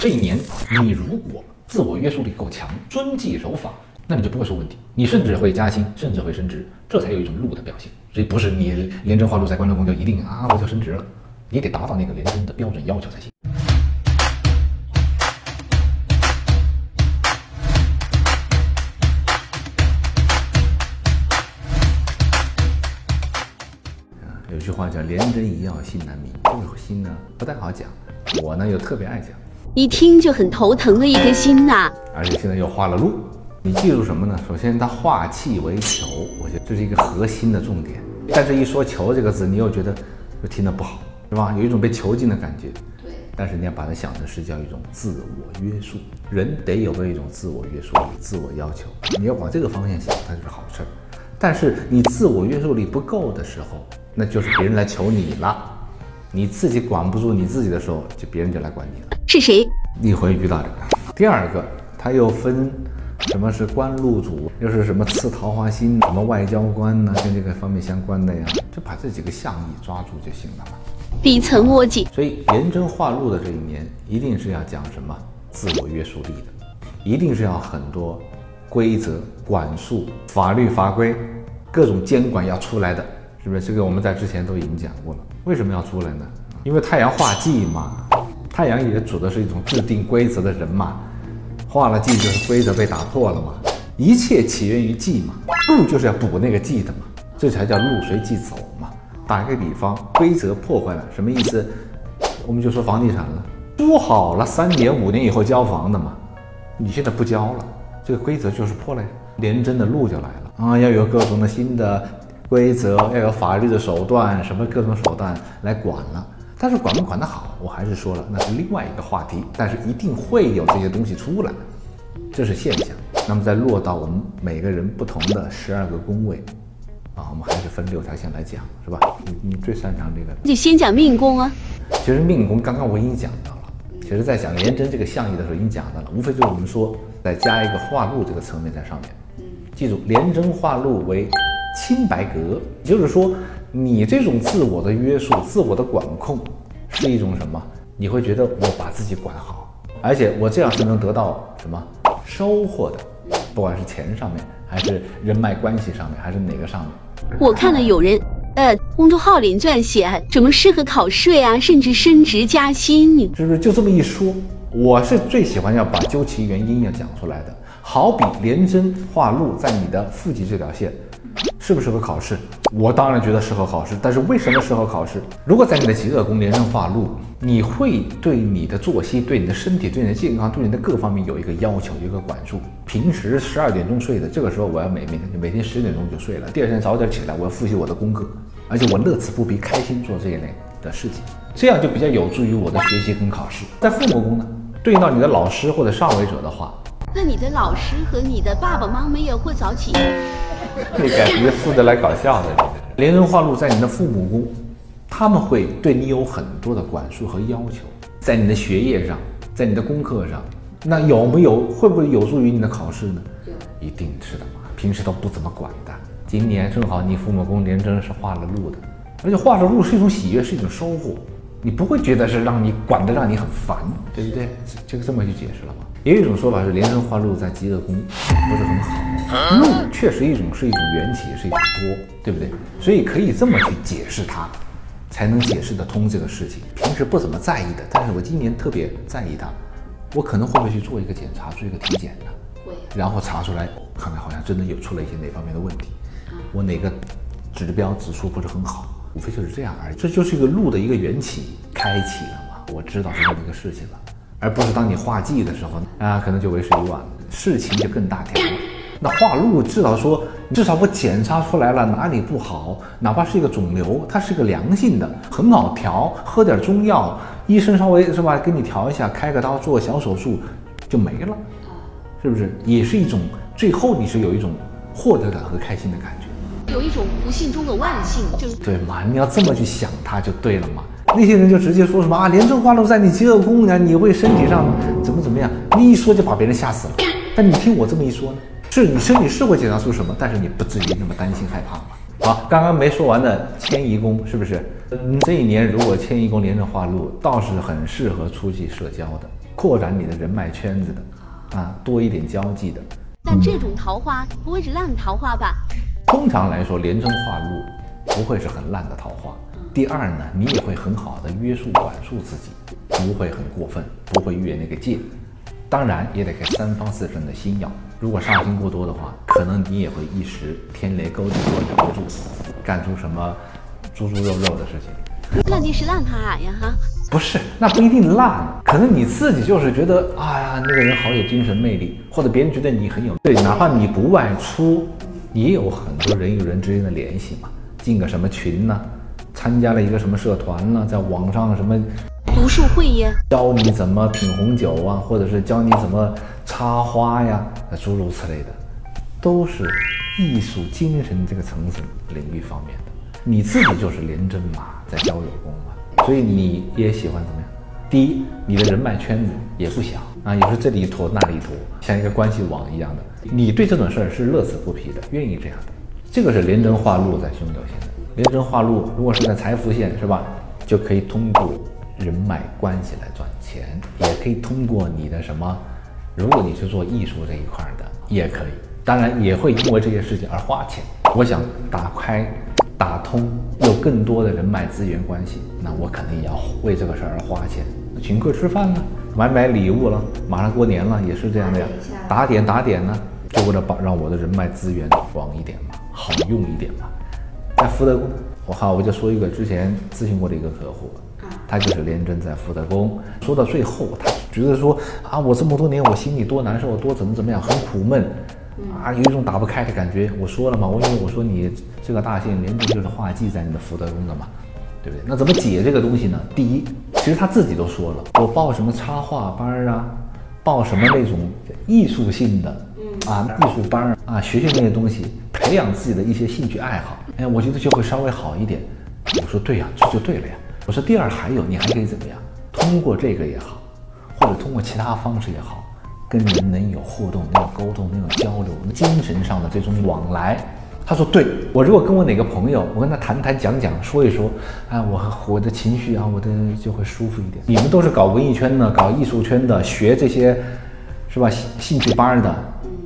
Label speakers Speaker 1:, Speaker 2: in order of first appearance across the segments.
Speaker 1: 这一年你如果自我约束力够强，遵纪守法，那你就不会出问题，你甚至会加薪，甚至会升职，这才有一种路的表现。所以不是你廉政化禄在关中宫就一定啊我就升职了，你得达到那个廉政的标准要求才行。有句话叫“廉贞一要信难明”，这个心呢不太好讲，我呢又特别爱讲，
Speaker 2: 一听就很头疼的一颗心呐、
Speaker 1: 而且现在又化了路。你记住什么呢？首先，它化气为囚，我觉得这是一个核心的重点。但是，一说“囚”这个字，你又觉得又听得不好，是吧？有一种被囚禁的感觉。对。但是你要把它想成是叫一种自我约束，人得有个一种自我约束力、自我要求。你要往这个方向想，它就是好事儿。但是你自我约束力不够的时候，那就是别人来求你了。你自己管不住你自己的时候，就别人就来管你了。
Speaker 2: 是谁？
Speaker 1: 你会遇到这个。第二个，它又分什么是官禄主，又是什么刺桃花心，什么外交官呢，跟这个方面相关的呀，就把这几个象意抓住就行了嘛。
Speaker 2: 底层逻辑。
Speaker 1: 所以廉贞化禄的这一年，一定是要讲什么自我约束力的，一定是要很多规则、管束、法律法规、各种监管要出来的，是不是？这个我们在之前都已经讲过了。为什么要出来呢？因为太阳化忌嘛，太阳也指的是一种制定规则的人嘛，化了忌就是规则被打破了嘛，一切起源于忌嘛，路就是要补那个忌的嘛，这才叫路随忌走嘛。打一个比方，规则破坏了，什么意思？我们就说房地产了，说好了三年五年以后交房的嘛，你现在不交了，这个规则就是破了呀，廉贞的路就来了。啊，要有各种的新的规则，要有法律的手段，什么各种手段来管了。但是管不管得好，我还是说了，那是另外一个话题。但是一定会有这些东西出来，这是现象。那么再落到我们每个人不同的十二个宫位，啊，我们还是分六条线来讲，是吧？你你最擅长这个。
Speaker 2: 你先讲命宫啊，
Speaker 1: 其实命宫刚刚我已经讲到了，其实在讲廉贞这个象意的时候已经讲到了，无非就是我们说再加一个化禄这个层面在上面。记住，廉贞化禄为清白格，也就是说，你这种自我的约束、自我的管控，是一种什么？你会觉得我把自己管好，而且我这样是能得到什么收获的，不管是钱上面，还是人脉关系上面，还是哪个上面。
Speaker 2: 我看了有人，呃，公众号里撰写什么适合考税啊，甚至升职加薪。你
Speaker 1: 是不是就这么一说？我是最喜欢要把究其原因要讲出来的。好比连针画路在你的腹肌这条线，适不适合考试？我当然觉得适合考试，但是为什么适合考试？如果在你的极恶宫廉贞化禄，你会对你的作息、对你的身体、对你的健康、对你的各方面有一个要求，一个管束。平时十二点钟睡的，这个时候我要每每天每天十点钟就睡了，第二天早点起来，我要复习我的功课，而且我乐此不疲，开心做这一类的事情，这样就比较有助于我的学习跟考试。在父母宫呢，对应到你的老师或者上位者的话，
Speaker 2: 那你的老师和你的爸爸妈妈也会早起？
Speaker 1: 这感觉负责来搞笑的。连人化禄在你的父母宫，他们会对你有很多的管束和要求，在你的学业上，在你的功课上，那有没有会不会有助于你的考试呢？一定是的嘛。平时都不怎么管的，今年正好你父母宫廉贞是化了禄的，而且化了禄是一种喜悦，是一种收获，你不会觉得是让你管得让你很烦，对不对？这个这么去解释了吗？也有一种说法是廉贞化禄在极恶宫不是很好，禄确实一种是一种缘起，是一种波，对不对？所以可以这么去解释它，才能解释得通这个事情。平时不怎么在意的，但是我今年特别在意它，我可能会不会去做一个检查，做一个体检呢？会，然后查出来，看来好像真的有出了一些哪方面的问题，我哪个指标指数不是很好，无非就是这样而已。这就是一个禄的一个缘起，开启了嘛，我知道是这么一个事情了。而不是当你化忌的时候啊，可能就为时已晚了，事情就更大条了。那化禄至少说，至少我检查出来了哪里不好，哪怕是一个肿瘤，它是个良性的，很好调，喝点中药，医生稍微是吧，给你调一下，开个刀，做个小手术就没了，是不是？也是一种最后你是有一种获得感和开心的感觉，
Speaker 2: 有一种不幸中的万幸，就是
Speaker 1: 对嘛？你要这么去想它就对了嘛。那些人就直接说什么啊，廉贞化禄在你极恶宫呢，你会身体上怎么怎么样？你一说就把别人吓死了。但你听我这么一说呢，是你身体是会检查出什么，但是你不至于那么担心害怕嘛。好，刚刚没说完的迁移宫是不是？嗯，这一年如果迁移宫连着化禄，倒是很适合出去社交的，扩展你的人脉圈子的，啊，多一点交际的。
Speaker 2: 但这种桃花不会是烂桃花吧？
Speaker 1: 通常来说，连贞化禄不会是很烂的桃花。第二呢，你也会很好的约束管束自己，不会很过分，不会越那个界。当然也得看三方四正的星耀，如果煞星过多的话，可能你也会一时天雷勾地忍不住，干出什么猪猪肉肉的事情。
Speaker 2: 那你是烂他呀哈？
Speaker 1: 不是，那不一定烂，可能你自己就是觉得，哎呀，那个人好有精神魅力，或者别人觉得你很有对，哪怕你不外出，也有很多人与人之间的联系嘛，进个什么群呢？参加了一个什么社团呢？在网上什么？
Speaker 2: 读书会呀，
Speaker 1: 教你怎么品红酒啊，或者是教你怎么插花呀，诸如此类的，都是艺术精神这个层次领域方面的。你自己就是廉贞嘛，在交友宫嘛，所以你也喜欢怎么样？第一，你的人脉圈子也不小啊，也是这里一坨那里一坨，像一个关系网一样的。你对这种事儿是乐此不疲的，愿意这样的。这个是廉贞化禄在凶九线的。廉贞化禄，如果是在财富线，是吧？就可以通过。人脉关系来赚钱，也可以通过你的什么？如果你是做艺术这一块的，也可以。当然也会因为这些事情而花钱。我想打开、打通，有更多的人脉资源关系，那我肯定要为这个事儿而花钱，请客吃饭呢，买买礼物了，马上过年了，也是这样的呀。打点打点呢，就为了把让我的人脉资源广一点嘛，好用一点嘛。在福德宫，我好，我就说一个之前咨询过的一个客户。他就是廉贞在福德宫，说到最后，他觉得说啊，我这么多年我心里多难受，多怎么怎么样，很苦闷，啊，有一种打不开的感觉。我说了嘛，我因为我说你这个大限廉贞就是化忌在你的福德宫的嘛，对不对？那怎么解这个东西呢？第一，其实他自己都说了，我报什么插画班啊，报什么那种艺术性的啊艺术班啊，学学那些东西，培养自己的一些兴趣爱好，哎，我觉得就会稍微好一点。我说对呀，这就对了呀。我说第二还有，你还可以怎么样？通过这个也好，或者通过其他方式也好，跟人能有互动、能有沟通、能有交流，精神上的这种往来。他说：“对我如果跟我哪个朋友，我跟他谈谈讲讲，说一说，啊，我我的情绪啊，我的就会舒服一点。你们都是搞文艺圈的、搞艺术圈的，学这些是吧？兴兴趣班的，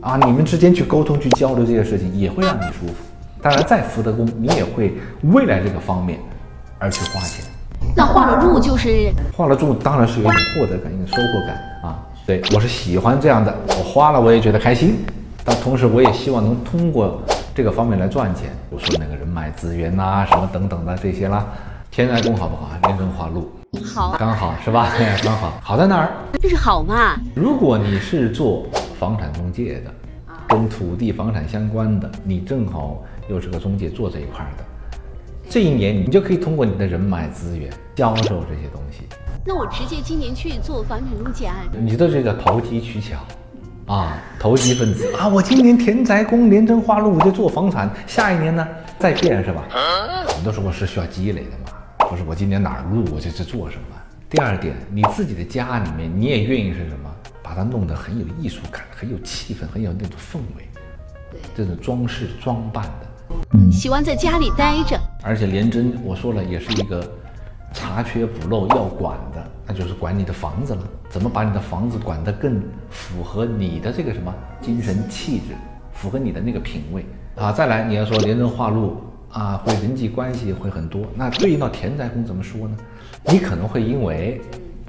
Speaker 1: 啊，你们之间去沟通、去交流这些事情，也会让你舒服。当然，在福德宫，你也会未来这个方面而去花钱。”
Speaker 2: 那画了路就是
Speaker 1: 画了路，当然是有一种获得感、一种收获感啊。对我是喜欢这样的，我花了我也觉得开心，但同时我也希望能通过这个方面来赚钱。比如说那个人脉资源呐，什么等等的这些啦。天来宫好不好啊？连根化禄
Speaker 2: 好，
Speaker 1: 刚好是吧？刚好好在哪儿？
Speaker 2: 这是好嘛？
Speaker 1: 如果你是做房产中介的，跟土地房产相关的，你正好又是个中介做这一块的。这一年，你就可以通过你的人脉资源销售这些东西。
Speaker 2: 那我直接今年去做房产中介啊？
Speaker 1: 你的这个投机取巧，啊，投机分子啊！我今年田宅宫连贞花禄，我就做房产。下一年呢，再变是吧？很多时候是需要积累的嘛，不是我今年哪儿入我就去做什么。第二点，你自己的家里面，你也愿意是什么？把它弄得很有艺术感，很有气氛，很有那种氛围，
Speaker 2: 对，
Speaker 1: 这种装饰装扮的。
Speaker 2: 喜欢在家里待着，
Speaker 1: 而且廉贞，我说了，也是一个查缺补漏要管的，那就是管你的房子了。怎么把你的房子管得更符合你的这个什么精神气质，符合你的那个品味啊？再来，你要说廉贞化禄啊，会人际关系会很多。那对应到田宅宫怎么说呢？你可能会因为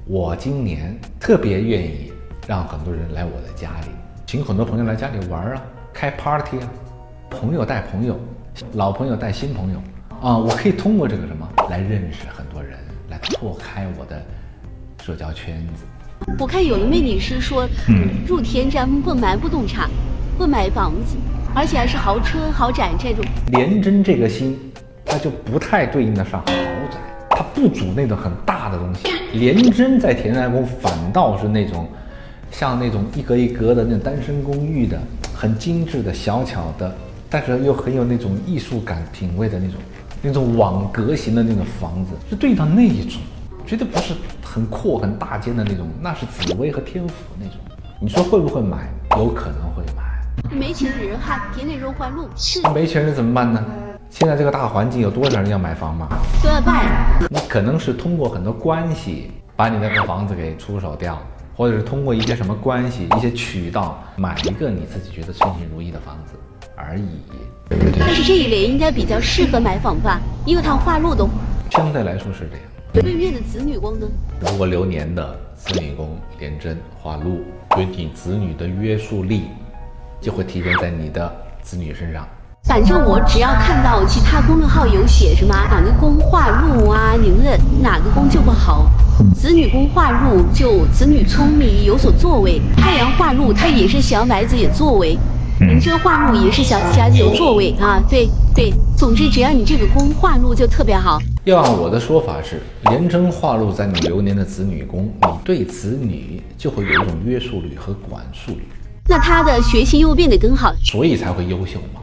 Speaker 1: 我今年特别愿意让很多人来我的家里，请很多朋友来家里玩啊，开 party 啊。朋友带朋友，老朋友带新朋友啊！我可以通过这个什么来认识很多人，来拓开我的社交圈子。
Speaker 2: 我看有一位女士说，嗯，入田宅不买不动产，不买房子，而且还是豪车豪宅这种。
Speaker 1: 廉贞这个心，它就不太对应得上豪宅，它不主那种很大的东西。廉贞在田宅宫反倒是那种，像那种一格一格的那种单身公寓的，很精致的小巧的。但是又很有那种艺术感品味的那种，那种网格型的那种房子，就对应到那一种，绝对不是很阔很大间的那种，那是紫薇和天府那种。你说会不会买？有可能会买。
Speaker 2: 没钱的人哈，田里肉换路。是。
Speaker 1: 没钱人怎么办呢？现在这个大环境，有多少人要买房吗？
Speaker 2: 多少办？
Speaker 1: 你可能是通过很多关系，把你那个房子给出手掉。或者是通过一些什么关系、一些渠道买一个你自己觉得称心如意的房子而已，对对？
Speaker 2: 但是这一类应该比较适合买房吧，因为它化禄的。
Speaker 1: 相对来说是这样。
Speaker 2: 对面的子女宫呢？
Speaker 1: 如果流年的子女宫廉贞化禄，对你子女的约束力就会体现在你的子女身上。
Speaker 2: 反正我只要看到其他公众号有写什么哪个宫化禄啊，你们的哪个宫就不好。子女宫化禄就子女聪明有所作为，太阳化禄他也是小矮子有作为，你这个化禄也是小小矮子有作为啊。对对，总之只要你这个宫化禄就特别好。
Speaker 1: 要按我的说法是，廉贞化禄在你流年的子女宫，你对子女就会有一种约束力和管束力。
Speaker 2: 那他的学习又变得更好，
Speaker 1: 所以才会优秀嘛。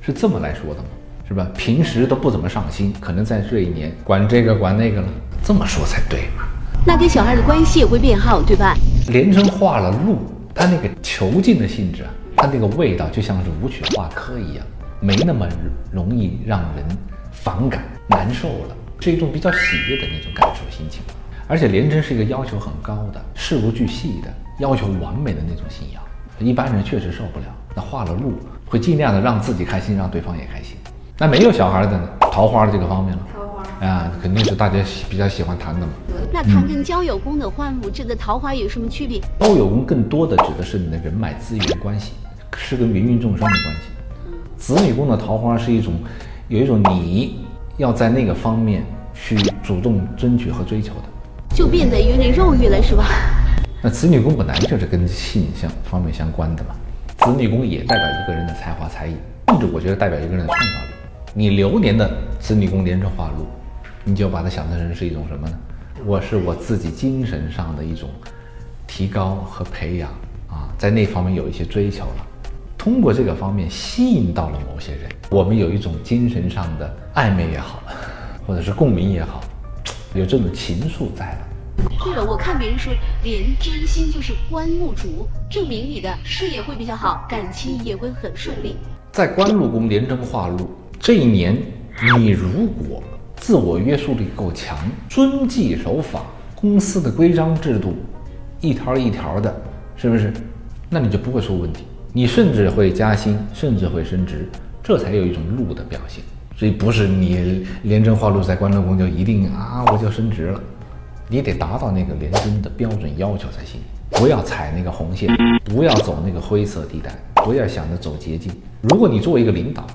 Speaker 1: 是这么来说的吗？是吧？平时都不怎么上心，可能在这一年管这个管那个了，这么说才对嘛。
Speaker 2: 那跟小孩的关系也会变好，对吧？
Speaker 1: 连成化了禄，他那个囚禁的性质啊，它那个味道就像是武曲化科一样，没那么容易让人反感、难受了，是一种比较喜悦的那种感受心情。而且连贞是一个要求很高的、事无巨细的、要求完美的那种信仰，一般人确实受不了。那化了禄。会尽量的让自己开心，让对方也开心。那没有小孩的呢？桃花的这个方面了，
Speaker 2: 桃花啊，
Speaker 1: 肯定是大家比较喜欢谈的嘛。
Speaker 2: 那谈跟交友宫的换物这个桃花有什么区别？
Speaker 1: 交友宫更多的指的是你的人脉资源关系，是跟芸芸众生的关系。子女宫的桃花是一种，有一种你要在那个方面去主动争取和追求的，
Speaker 2: 就变得有点肉欲了，是吧？
Speaker 1: 那子女宫本来就是跟性相方面相关的嘛。子女宫也代表一个人的才华才艺，甚至我觉得代表一个人的创造力。你流年的子女宫连着化禄，你就把它想象成是一种什么呢？我是我自己精神上的一种提高和培养啊，在那方面有一些追求了，通过这个方面吸引到了某些人，我们有一种精神上的暧昧也好，或者是共鸣也好，有这种情愫在了。
Speaker 2: 对了，我看别人说连真心就是官禄主，证明你的事业会比较好，感情也会很顺利。
Speaker 1: 在官禄宫连贞化禄这一年，你如果自我约束力够强，遵纪守法，公司的规章制度一条一条的，是不是？那你就不会出问题，你甚至会加薪，甚至会升职，这才有一种路的表现。所以不是你廉政化路在官禄宫就一定啊，我就升职了。你得达到那个廉政的标准要求才行，不要踩那个红线，不要走那个灰色地带，不要想着走捷径。如果你作为一个领导，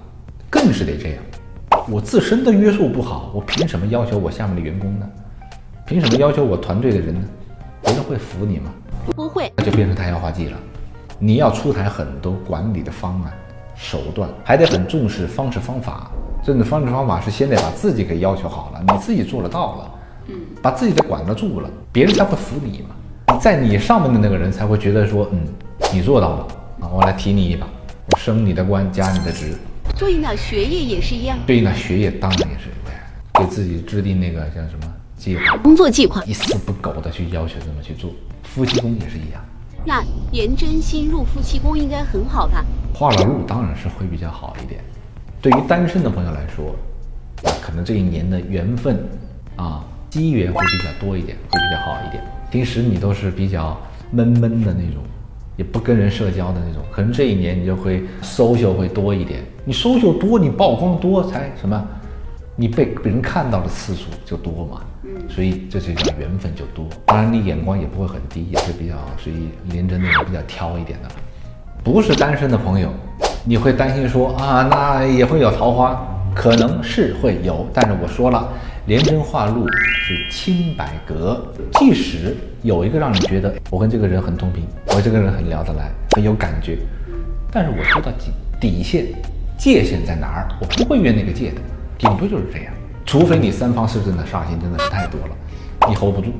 Speaker 1: 更是得这样。我自身的约束不好，我凭什么要求我下面的员工呢？凭什么要求我团队的人呢？别人会服你吗？
Speaker 2: 不会，
Speaker 1: 那就变成太阳花季了。你要出台很多管理的方案、手段，还得很重视方式方法。这种方式方法是先得把自己给要求好了，你自己做得到了。嗯，把自己的管得住了，别人才会服你嘛。在你上面的那个人才会觉得说，嗯，你做到了啊，我来提你一把，我升你的官，加你的职。
Speaker 2: 对应到学业也是一样。
Speaker 1: 对应到学业当然也是，给自己制定那个叫什么计划，
Speaker 2: 工作计划，
Speaker 1: 一丝不苟的去要求这么去做。夫妻宫也是一样。
Speaker 2: 那廉贞星入夫妻宫应该很好吧？
Speaker 1: 化了入当然是会比较好一点。对于单身的朋友来说，可能这一年的缘分啊。机缘会比较多一点，会比较好一点。平时你都是比较闷闷的那种，也不跟人社交的那种，可能这一年你就会 social 会多一点。你 social 多，你曝光多才什么？你被别人看到的次数就多嘛。所以这是叫缘分就多。当然你眼光也不会很低，也是比较属于连着那种比较挑一点的。不是单身的朋友，你会担心说啊，那也会有桃花，可能是会有，但是我说了。连贞化禄是清白格，即使有一个让你觉得我跟这个人很同频，我这个人很聊得来，很有感觉，但是我知道底底线界限在哪儿，我不会越那个界的，顶多就是这样。除非你三方四正的煞星真的是太多了，你 hold 不住，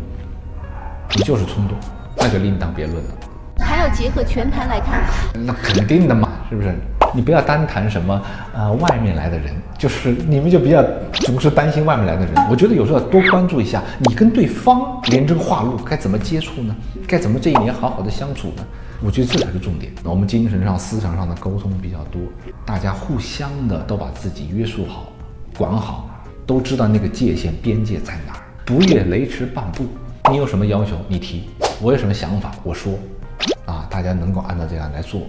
Speaker 1: 你就是冲动，那就另当别论了。
Speaker 2: 还要结合全盘来看，
Speaker 1: 那肯定的嘛，是不是？你不要单谈什么，呃，外面来的人，就是你们就比较总是担心外面来的人。我觉得有时候要多关注一下，你跟对方连贞化禄该怎么接触呢？该怎么这一年好好的相处呢？我觉得这才是重点。我们精神上、思想上的沟通比较多，大家互相的都把自己约束好、管好，都知道那个界限边界在哪儿，不越雷池半步。你有什么要求，你提。我有什么想法，我说，啊，大家能够按照这样来做。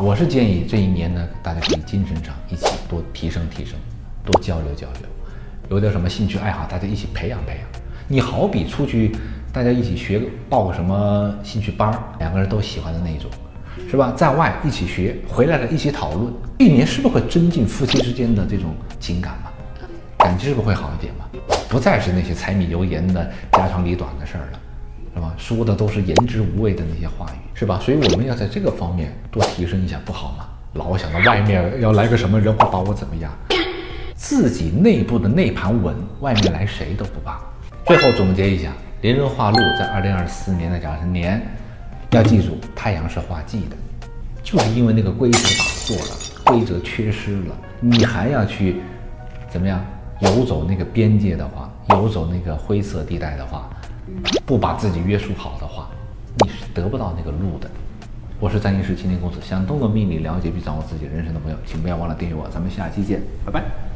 Speaker 1: 我是建议这一年呢，大家可以精神上一起多提升提升，多交流交流。有点什么兴趣爱好，大家一起培养培养。你好比出去，大家一起学报个什么兴趣班，两个人都喜欢的那一种，是吧？在外一起学，回来了一起讨论，一年是不是会增进夫妻之间的这种情感嘛？感情是不会好一点嘛？不再是那些柴米油盐的家长里短的事儿了，是吧？说的都是言之无味的那些话语，是吧？所以我们要在这个方面多提升一下，不好吗？老想着外面要来个什么人会把我怎么样，自己内部的内盘稳，外面来谁都不怕。最后总结一下，连人化禄在二零二四年的甲辰年，要记住太阳是化忌的，就是因为那个规则打错了，规则缺失了，你还要去怎么样游走那个边界的话，游走那个灰色地带的话，不把自己约束好的话，你是得不到那个路的。我是占星师青年公子，想通过命理了解并掌握自己人生的朋友，请不要忘了订阅我，咱们下期见，拜拜。